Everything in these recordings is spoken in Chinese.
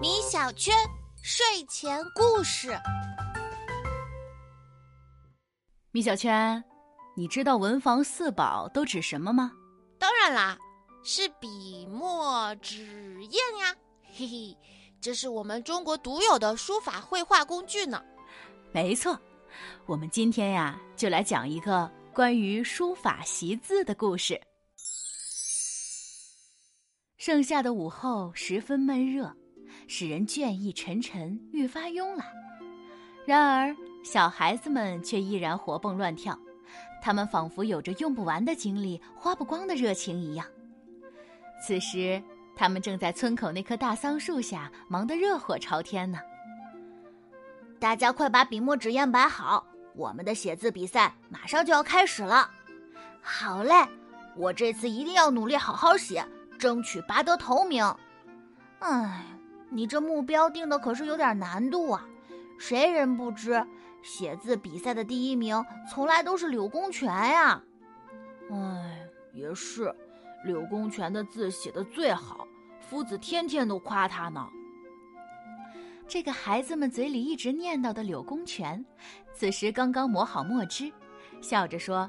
米小圈睡前故事。米小圈，你知道文房四宝都指什么吗？当然啦，是笔墨纸砚呀，嘿嘿，这是我们中国独有的书法绘画工具呢。没错，我们今天呀，就来讲一个关于书法习字的故事。盛夏的午后十分闷热，使人倦意沉沉，愈发慵懒。然而，小孩子们却依然活蹦乱跳，他们仿佛有着用不完的精力、花不光的热情一样。此时，他们正在村口那棵大桑树下忙得热火朝天呢。大家快把笔墨纸砚摆好，我们的写字比赛马上就要开始了。好嘞，我这次一定要努力好好写。争取拔得头名。哎，你这目标定的可是有点难度啊！谁人不知，写字比赛的第一名从来都是柳公权呀。哎，也是，柳公权的字写的最好，夫子天天都夸他呢。这个孩子们嘴里一直念叨的柳公权，此时刚刚磨好墨汁，笑着说：“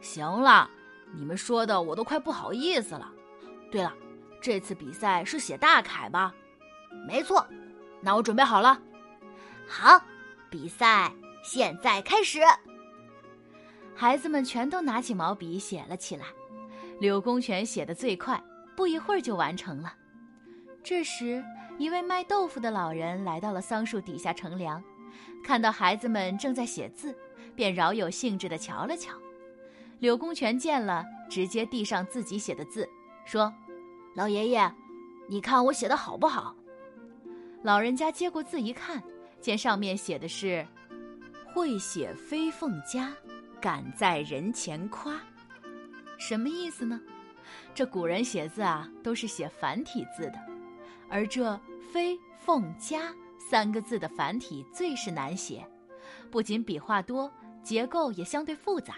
行了，你们说的我都快不好意思了。”对了，这次比赛是写大楷吧？没错，那我准备好了。好，比赛现在开始。孩子们全都拿起毛笔写了起来。柳公权写的最快，不一会儿就完成了。这时，一位卖豆腐的老人来到了桑树底下乘凉，看到孩子们正在写字，便饶有兴致地瞧了瞧。柳公权见了，直接递上自己写的字，说。老爷爷，你看我写的好不好？老人家接过字一看，见上面写的是“会写飞凤家，敢在人前夸”，什么意思呢？这古人写字啊，都是写繁体字的，而这“飞凤家”三个字的繁体最是难写，不仅笔画多，结构也相对复杂。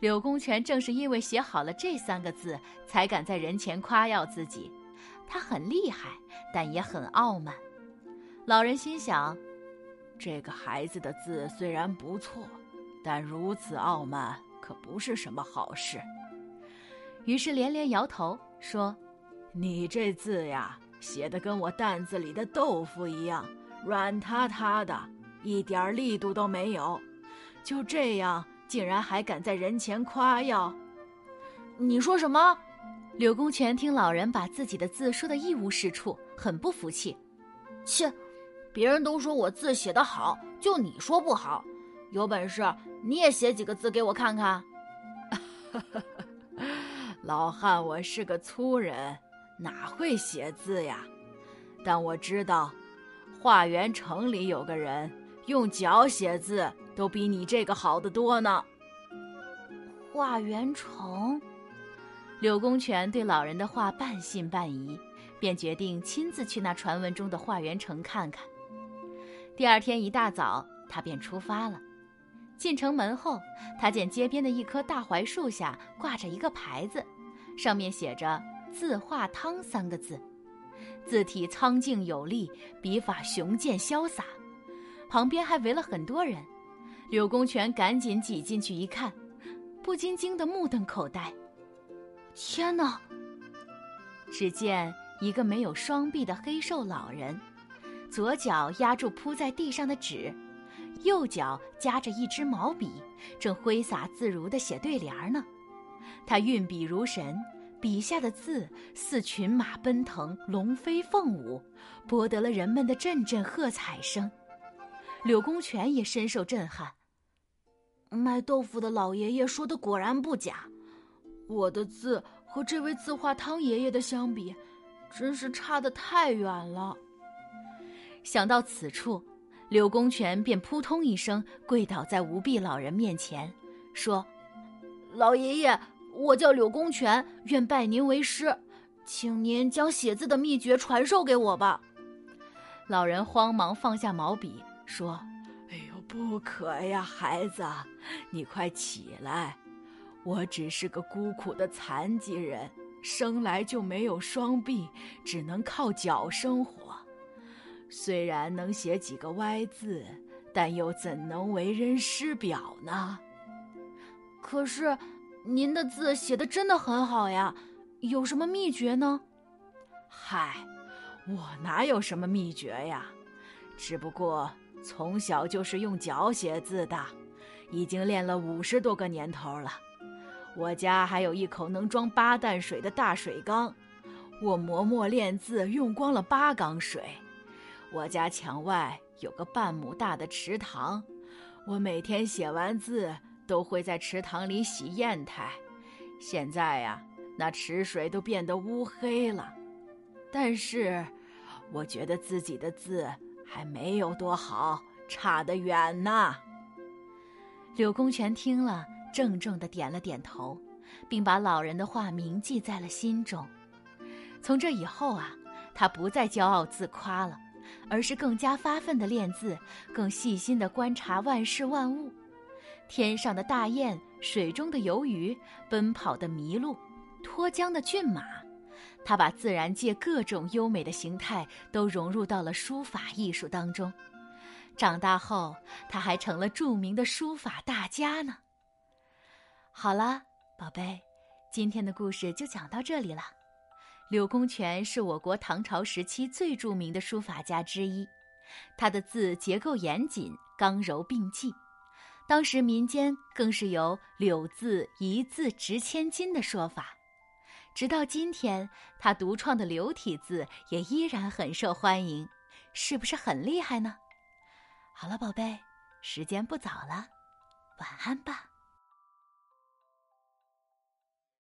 柳公权正是因为写好了这三个字，才敢在人前夸耀自己。他很厉害，但也很傲慢。老人心想：这个孩子的字虽然不错，但如此傲慢可不是什么好事。于是连连摇头说：“你这字呀，写的跟我担子里的豆腐一样，软塌塌的，一点力度都没有。就这样。”竟然还敢在人前夸耀！你说什么？柳公权听老人把自己的字说的一无是处，很不服气。切，别人都说我字写得好，就你说不好。有本事你也写几个字给我看看。老汉，我是个粗人，哪会写字呀？但我知道，化缘城里有个人用脚写字。都比你这个好的多呢。化缘城，柳公权对老人的话半信半疑，便决定亲自去那传闻中的化缘城看看。第二天一大早，他便出发了。进城门后，他见街边的一棵大槐树下挂着一个牌子，上面写着“字画汤”三个字，字体苍劲有力，笔法雄健潇洒，旁边还围了很多人。柳公权赶紧挤进去一看，不禁惊得目瞪口呆。天哪！只见一个没有双臂的黑瘦老人，左脚压住铺在地上的纸，右脚夹着一支毛笔，正挥洒自如地写对联呢。他运笔如神，笔下的字似群马奔腾，龙飞凤舞，博得了人们的阵阵喝彩声。柳公权也深受震撼。卖豆腐的老爷爷说的果然不假，我的字和这位字画汤爷爷的相比，真是差得太远了。想到此处，柳公权便扑通一声跪倒在吴壁老人面前，说：“老爷爷，我叫柳公权，愿拜您为师，请您将写字的秘诀传授给我吧。”老人慌忙放下毛笔，说。不可呀，孩子，你快起来！我只是个孤苦的残疾人，生来就没有双臂，只能靠脚生活。虽然能写几个歪字，但又怎能为人师表呢？可是，您的字写的真的很好呀，有什么秘诀呢？嗨，我哪有什么秘诀呀？只不过从小就是用脚写字的，已经练了五十多个年头了。我家还有一口能装八担水的大水缸，我磨墨练字用光了八缸水。我家墙外有个半亩大的池塘，我每天写完字都会在池塘里洗砚台。现在呀，那池水都变得乌黑了，但是我觉得自己的字还没有多好，差得远呢。柳公权听了。郑重的点了点头，并把老人的话铭记在了心中。从这以后啊，他不再骄傲自夸了，而是更加发奋的练字，更细心的观察万事万物。天上的大雁，水中的游鱼，奔跑的麋鹿，脱缰的骏马，他把自然界各种优美的形态都融入到了书法艺术当中。长大后，他还成了著名的书法大家呢。好了，宝贝，今天的故事就讲到这里了。柳公权是我国唐朝时期最著名的书法家之一，他的字结构严谨，刚柔并济。当时民间更是有“柳字一字值千金”的说法。直到今天，他独创的流体字也依然很受欢迎，是不是很厉害呢？好了，宝贝，时间不早了，晚安吧。